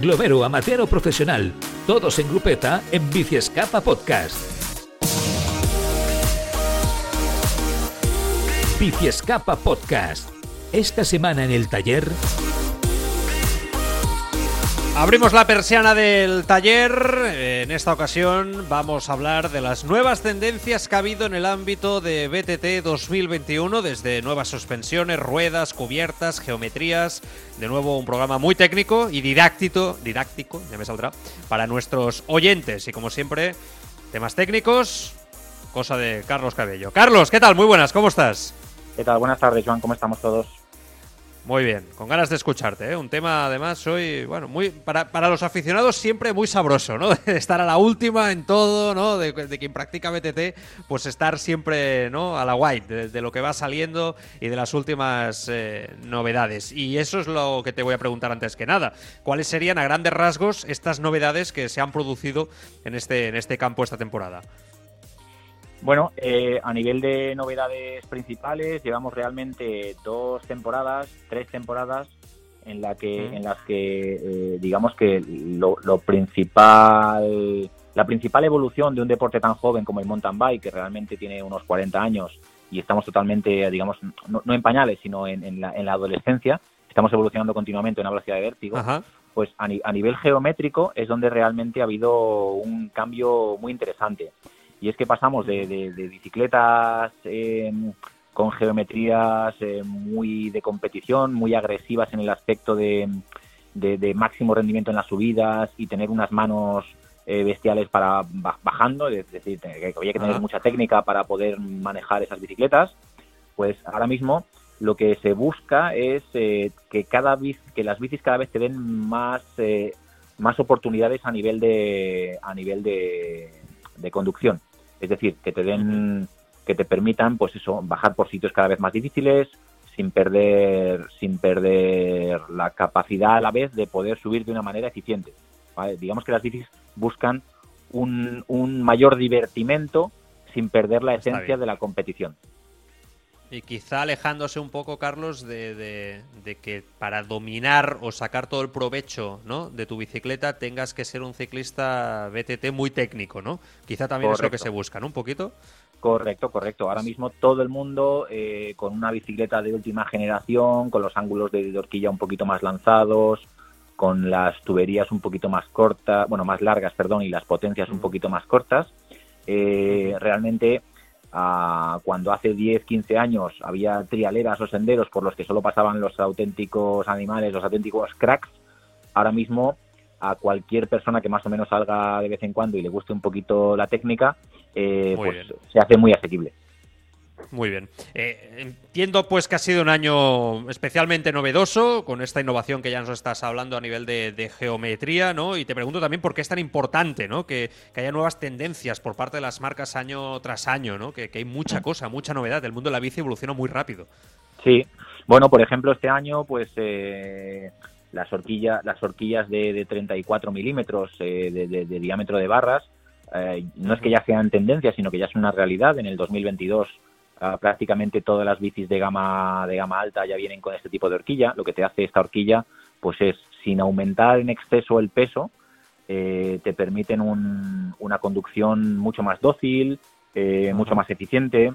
glomero, amateur profesional, todos en grupeta en Bici Escapa Podcast. Bici Escapa Podcast. Esta semana en el taller... Abrimos la persiana del taller. En esta ocasión vamos a hablar de las nuevas tendencias que ha habido en el ámbito de BTT 2021, desde nuevas suspensiones, ruedas, cubiertas, geometrías. De nuevo un programa muy técnico y didáctico, didáctico, ya me saldrá, para nuestros oyentes. Y como siempre, temas técnicos, cosa de Carlos Cabello. Carlos, ¿qué tal? Muy buenas, ¿cómo estás? ¿Qué tal? Buenas tardes, Joan, ¿cómo estamos todos? Muy bien, con ganas de escucharte, ¿eh? Un tema además hoy, bueno, muy para, para los aficionados siempre muy sabroso, ¿no? De estar a la última en todo, ¿no? De, quien practica BTT, pues estar siempre, ¿no? A la white, de, lo que va saliendo y de las últimas eh, novedades. Y eso es lo que te voy a preguntar antes que nada. ¿Cuáles serían a grandes rasgos estas novedades que se han producido en este, en este campo esta temporada? Bueno, eh, a nivel de novedades principales, llevamos realmente dos temporadas, tres temporadas en, la que, en las que eh, digamos que lo, principal, la principal evolución de un deporte tan joven como el mountain bike, que realmente tiene unos 40 años y estamos totalmente, digamos, no, en pañales, sino en, la, adolescencia, estamos evolucionando continuamente en una velocidad de vértigo. Pues a, a nivel geométrico es donde realmente ha habido un cambio muy interesante y es que pasamos de, bicicletas em, con geometrías eh, muy de competición, muy agresivas en el aspecto de, máximo rendimiento en las subidas y tener unas manos eh, bestiales para bajando, es decir, que había que tener mucha técnica para poder manejar esas bicicletas, pues ahora mismo lo que se busca es eh, que cada que las bicis cada vez te den más más oportunidades a nivel de a nivel de conducción es decir, que te den, que te permitan, pues eso, bajar por sitios cada vez más difíciles, sin perder, sin perder la capacidad a la vez de poder subir de una manera eficiente. Digamos que las bicis buscan un, un mayor divertimento sin perder la esencia de la competición. Y quizá alejándose un poco, Carlos, de, que para dominar o sacar todo el provecho ¿no? de tu bicicleta tengas que ser un ciclista BTT muy técnico, ¿no? Quizá también es lo que se busca, ¿no? Un poquito. Correcto, correcto. Ahora mismo todo el mundo eh, con una bicicleta de última generación, con los ángulos de horquilla un poquito más lanzados, con las tuberías un poquito más cortas, bueno, más largas, perdón, y las potencias un poquito más cortas. Eh, realmente cuando hace 10, 15 años había trialeras o senderos por los que solo pasaban los auténticos animales, los auténticos cracks, ahora mismo a cualquier persona que más o menos salga de vez en cuando y le guste un poquito la técnica, eh, pues se hace muy asequible. Muy bien. Eh, entiendo pues que ha sido un año especialmente novedoso con esta innovación que ya nos estás hablando a nivel de, geometría, ¿no? Y te pregunto también por qué es tan importante, ¿no? Que, haya nuevas tendencias por parte de las marcas año tras año, ¿no? Que, hay mucha cosa, mucha novedad. El mundo de la bici evoluciona muy rápido. Sí. Bueno, por ejemplo, este año, pues eh, las horquillas, las horquillas de, 34 milímetros eh, de, diámetro de barras, no es que ya sean tendencias, sino que ya es una realidad. En el 2022 prácticamente todas las bicis de gama de gama alta ya vienen con este tipo de horquilla. Lo que te hace esta horquilla, pues es sin aumentar en exceso el peso, eh, te permiten una conducción mucho más dócil, eh, mucho más eficiente,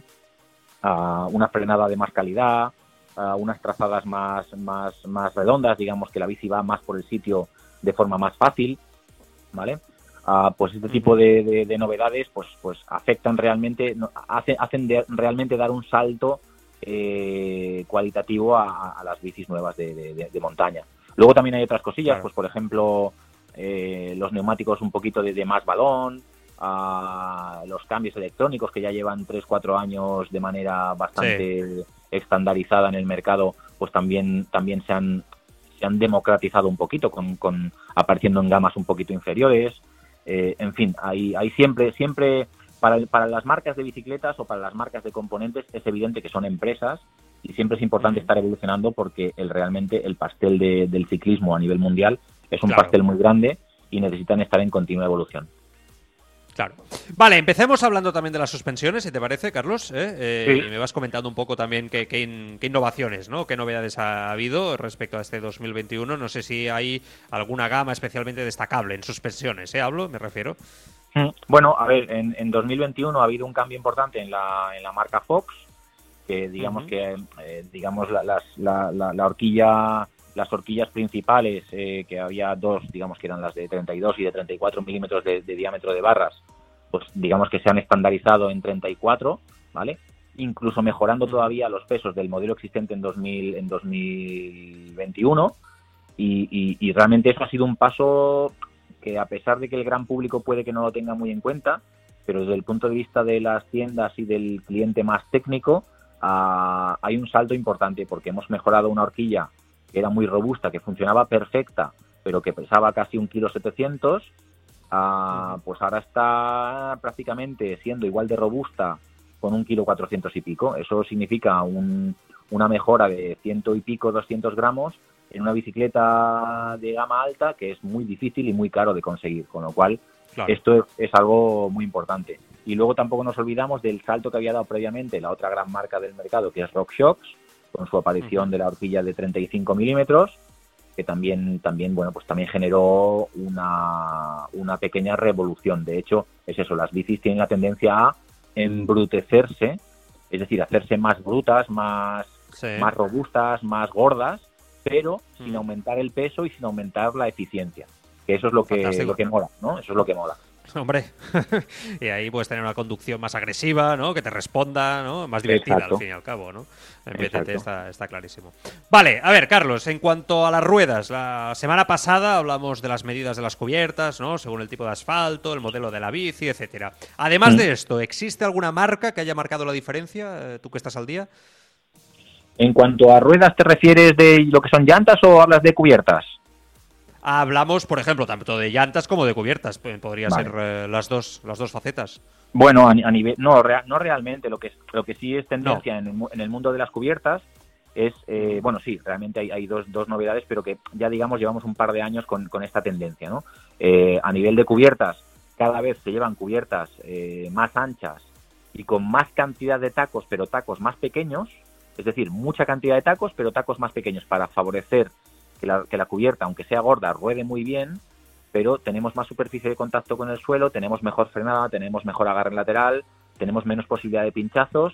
una frenada de más calidad, unas trazadas más, más, más redondas, digamos que la bici va más por el sitio de forma más fácil, ¿vale? Pues este tipo de, novedades pues pues afectan realmente hacen realmente dar un salto eh, cualitativo a, las bicis nuevas de, montaña. Luego también hay otras cosillas pues por ejemplo eh, los neumáticos un poquito de, más balón los cambios electrónicos que ya llevan 3-4 años de manera bastante estandarizada en el mercado pues también también se han se han democratizado un poquito con, con apareciendo en gamas un poquito inferiores eh, en fin, hay, hay siempre, siempre para, para las marcas de bicicletas o para las marcas de componentes es evidente que son empresas y siempre es importante estar evolucionando porque el, realmente el pastel del ciclismo a nivel mundial es un pastel muy grande y necesitan estar en continua evolución. Claro. Vale, empecemos hablando también de las suspensiones, si te parece, Carlos. ¿eh? Eh, y me vas comentando un poco también qué, qué, innovaciones, ¿no? Qué novedades ha habido respecto a este 2021. No sé si hay alguna gama especialmente destacable en suspensiones, ¿eh? Hablo, me refiero. Mm, bueno, a ver, en, en 2021 ha habido un cambio importante en la, en la marca Fox, que digamos que eh, digamos la, la, la, horquilla las horquillas principales, eh, que había dos, digamos que eran las de 32 y de 34 milímetros de, diámetro de barras, pues digamos que se han estandarizado en 34, ¿vale? Incluso mejorando todavía los pesos del modelo existente en, 2000, en 2021. Y, y, realmente eso ha sido un paso que a pesar de que el gran público puede que no lo tenga muy en cuenta, pero desde el punto de vista de las tiendas y del cliente más técnico, ah, hay un salto importante porque hemos mejorado una horquilla que era muy robusta, que funcionaba perfecta, pero que pesaba casi un kilo setecientos, ah, pues ahora está prácticamente siendo igual de robusta con un kilo cuatrocientos y pico. Eso significa una mejora de ciento y pico, 200 gramos en una bicicleta de gama alta que es muy difícil y muy caro de conseguir, con lo cual esto es, algo muy importante. Y luego tampoco nos olvidamos del salto que había dado previamente la otra gran marca del mercado, que es RockShox, con su aparición de la horquilla de 35 milímetros, que también, también, bueno, pues también generó una, una pequeña revolución. De hecho, es eso, las bicis tienen la tendencia a embrutecerse, es decir, hacerse más brutas, más, más robustas, más gordas, pero sin aumentar el peso y sin aumentar la eficiencia. Que eso es lo que, lo que mola, ¿no? Eso es lo que mola. Hombre, y ahí puedes tener una conducción más agresiva, ¿no? Que te responda, ¿no? Más divertida al fin y al cabo, ¿no? En BTT está, está, clarísimo. Vale, a ver, Carlos, en cuanto a las ruedas, la semana pasada hablamos de las medidas de las cubiertas, ¿no? Según el tipo de asfalto, el modelo de la bici, etcétera. Además mm. de esto, ¿existe alguna marca que haya marcado la diferencia? Eh, ¿Tú que estás al día? En cuanto a ruedas, ¿te refieres de lo que son llantas o hablas de cubiertas? Hablamos, por ejemplo, tanto de llantas como de cubiertas. Podría ser eh, las dos las dos facetas. Bueno, a, nivel no no realmente. Lo que lo que sí es tendencia en, el, mundo de las cubiertas es eh, bueno sí realmente hay, hay dos, dos, novedades, pero que ya digamos llevamos un par de años con, con esta tendencia, ¿no? Eh, a nivel de cubiertas cada vez se llevan cubiertas más anchas y con más cantidad de tacos, pero tacos más pequeños, es decir, mucha cantidad de tacos, pero tacos más pequeños para favorecer que la, cubierta, aunque sea gorda, ruede muy bien, pero tenemos más superficie de contacto con el suelo, tenemos mejor frenada, tenemos mejor agarre lateral, tenemos menos posibilidad de pinchazos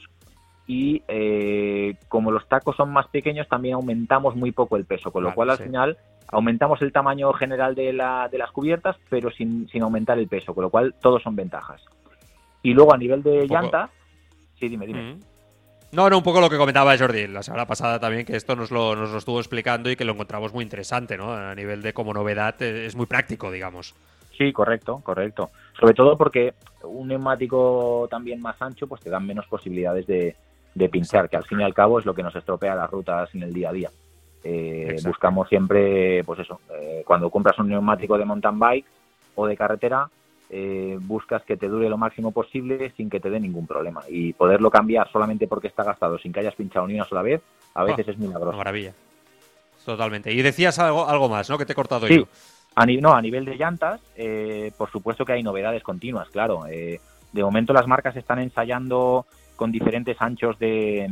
y eh, como los tacos son más pequeños también aumentamos muy poco el peso, con lo cual al final aumentamos el tamaño general de, la, de las cubiertas pero sin, sin, aumentar el peso, con lo cual todos son ventajas. Y luego a nivel de llanta, sí, dime, dime. Mm. No, no, un poco lo que comentaba Jordi la semana pasada también, que esto nos lo, nos lo estuvo explicando y que lo encontramos muy interesante, ¿no? A nivel de como novedad eh, es muy práctico, digamos. Sí, correcto, correcto. Sobre todo porque un neumático también más ancho, pues te dan menos posibilidades de, de pinchar, que al fin y al cabo es lo que nos estropea las rutas en el día a día. Eh, buscamos siempre, pues eso, eh, cuando compras un neumático de mountain bike o de carretera, eh, buscas que te dure lo máximo posible sin que te dé ningún problema. Y poderlo cambiar solamente porque está gastado sin que hayas pinchado ni una sola vez, a veces oh, es milagroso. Maravilla. Totalmente. Y decías algo, algo más, ¿no? Que te he cortado yo. A no, a nivel de llantas, eh, por supuesto que hay novedades continuas, claro. Eh, de momento las marcas están ensayando con diferentes anchos de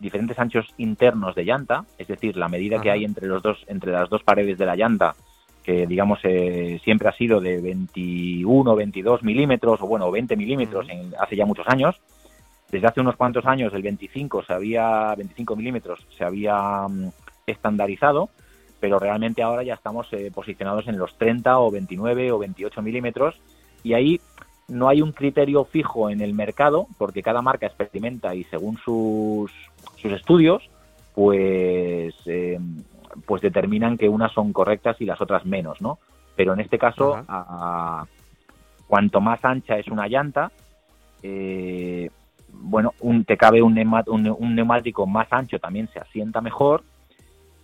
diferentes anchos internos de llanta, es decir, la medida que hay entre los dos entre las dos paredes de la llanta que digamos eh, siempre ha sido de 21, 22 milímetros o bueno, 20 milímetros en, hace ya muchos años. Desde hace unos cuantos años el 25 se había 25 milímetros se había mm, estandarizado, pero realmente ahora ya estamos eh, posicionados en los 30 o 29 o 28 milímetros y ahí no hay un criterio fijo en el mercado porque cada marca experimenta y según sus, sus estudios pues eh, pues determinan que unas son correctas y las otras menos, ¿no? Pero en este caso, cuanto más ancha es una llanta, eh, bueno, un, te cabe un, neumático más ancho también se asienta mejor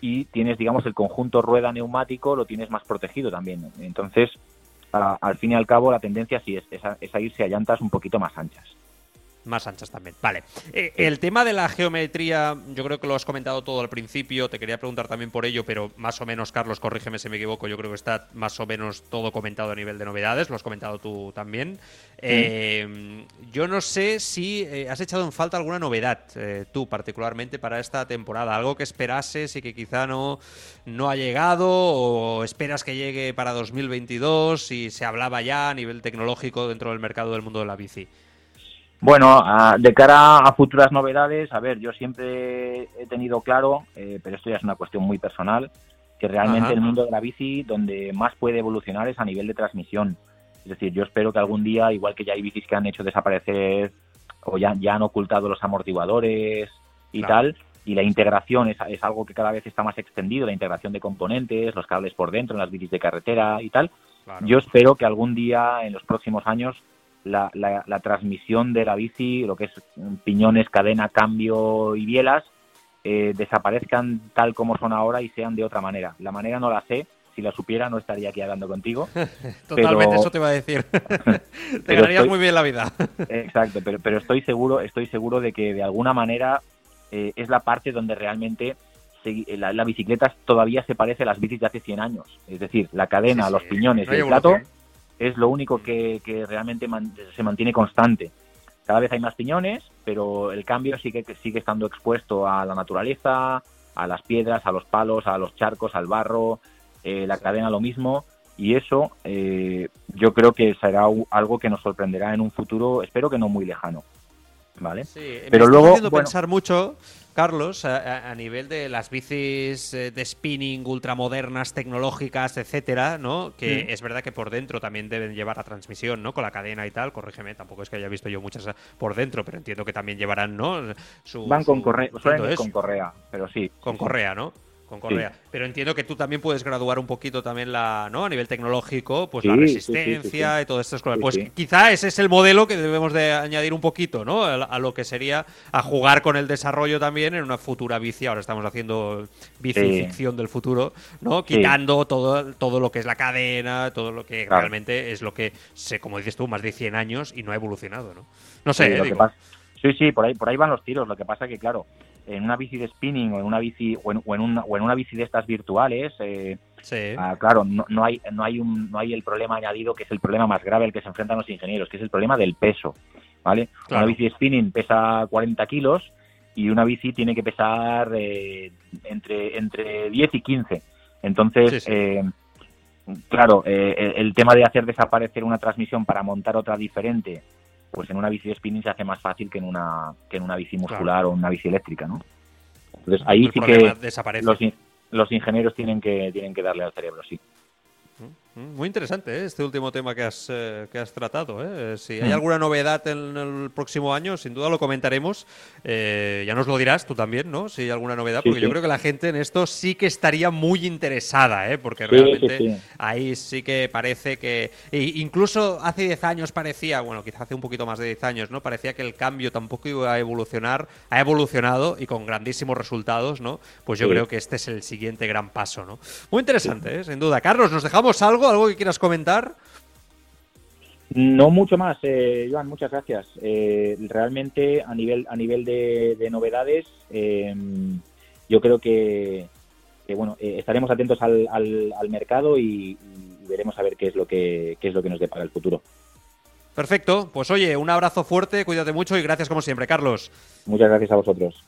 y tienes, digamos, el conjunto rueda-neumático lo tienes más protegido también. Entonces, al fin y al cabo, la tendencia sí es, es, a, irse a llantas un poquito más anchas. Más anchas también. Vale. Eh, el tema de la geometría, yo creo que lo has comentado todo al principio. Te quería preguntar también por ello, pero más o menos, Carlos, corrígeme si me equivoco. Yo creo que está más o menos todo comentado a nivel de novedades. Lo has comentado tú también. Eh, yo no sé si eh, has echado en falta alguna novedad, tú particularmente, para esta temporada. Algo que esperases y que quizá no, no ha llegado o esperas que llegue para 2022 y se hablaba ya a nivel tecnológico dentro del mercado del mundo de la bici. Bueno, de cara a futuras novedades, a ver, yo siempre he tenido claro, eh, pero esto ya es una cuestión muy personal, que realmente el mundo de la bici donde más puede evolucionar es a nivel de transmisión. Es decir, yo espero que algún día, igual que ya hay bicis que han hecho desaparecer o ya, ya han ocultado los amortiguadores y tal, y la integración es, es, algo que cada vez está más extendido, la integración de componentes, los cables por dentro en las bicis de carretera y tal. Yo espero que algún día, en los próximos años, la, la, transmisión de la bici, lo que es piñones, cadena, cambio y bielas, eh, desaparezcan tal como son ahora y sean de otra manera. La manera no la sé, si la supiera no estaría aquí hablando contigo. Totalmente, eso te iba a decir. te ganarías muy bien la vida. exacto, pero, pero estoy seguro, estoy seguro de que de alguna manera eh, es la parte donde realmente la, bicicleta todavía se parece a las bicis de hace 100 años. Es decir, la cadena, los piñones y el plato es lo único que, realmente se mantiene constante. Cada vez hay más piñones, pero el cambio sigue, sigue estando expuesto a la naturaleza, a las piedras, a los palos, a los charcos, al barro, eh, la cadena lo mismo. Y eso eh, yo creo que será algo que nos sorprenderá en un futuro, espero que no muy lejano. ¿Vale? pero luego... pensar mucho Carlos, a, nivel de las bicis eh, de spinning ultramodernas, tecnológicas, etcétera, ¿no? Que mm. es verdad que por dentro también deben llevar a transmisión, ¿no? Con la cadena y tal, corrígeme, tampoco es que haya visto yo muchas por dentro, pero entiendo que también llevarán, ¿no? Van con, correa, con correa, pero sí. Con correa, ¿no? Con Correa. Pero entiendo que tú también puedes graduar un poquito también la, ¿no? A nivel tecnológico, pues la resistencia y todas estas cosas. Pues quizá ese es el modelo que debemos de añadir un poquito, ¿no? A, lo que sería a jugar con el desarrollo también en una futura bici. Ahora estamos haciendo bici ficción del futuro, ¿no? Quitando todo, todo lo que es la cadena, todo lo que realmente es lo que, sé, como dices tú, más de 100 años y no ha evolucionado, ¿no? No sé, ¿eh? Sí, sí, por ahí, por ahí van los tiros. Lo que pasa que, claro, en una bici de spinning o en una bici o en, una, o en una bici de estas virtuales, eh, ah, claro, no, no, hay no hay un no hay el problema añadido que es el problema más grave al que se enfrentan los ingenieros, que es el problema del peso, ¿vale? Una bici de spinning pesa 40 kilos y una bici tiene que pesar eh, entre entre 10 y 15. Entonces, eh, claro, el tema de hacer desaparecer una transmisión para montar otra diferente pues en una bici de spinning se hace más fácil que en una, que en una bici muscular o una bici eléctrica, ¿no? Entonces ahí sí que los, los ingenieros tienen que, tienen que darle al cerebro, sí. Muy interesante ¿eh? este último tema que has, eh, que has tratado. ¿eh? Si hay mm. alguna novedad en el próximo año, sin duda lo comentaremos. ya nos lo dirás tú también, ¿no? Si hay alguna novedad, porque yo creo que la gente en esto sí que estaría muy interesada, porque realmente ahí sí que parece que. incluso hace 10 años parecía, bueno, quizás hace un poquito más de 10 años, ¿no? Parecía que el cambio tampoco iba a evolucionar. Ha evolucionado y con grandísimos resultados, ¿no? Pues yo creo que este es el siguiente gran paso, ¿no? Muy interesante, sin duda. Carlos, ¿nos dejamos algo? ¿Algo que quieras comentar? No mucho más, eh, Joan, muchas gracias. Eh, realmente a nivel a nivel de, novedades, em, yo creo que, bueno eh, estaremos atentos al, al, mercado y, y, veremos a ver qué es lo que qué es lo que nos depara el futuro. Perfecto, pues oye, un abrazo fuerte, cuídate mucho y gracias como siempre, Carlos. Muchas gracias a vosotros.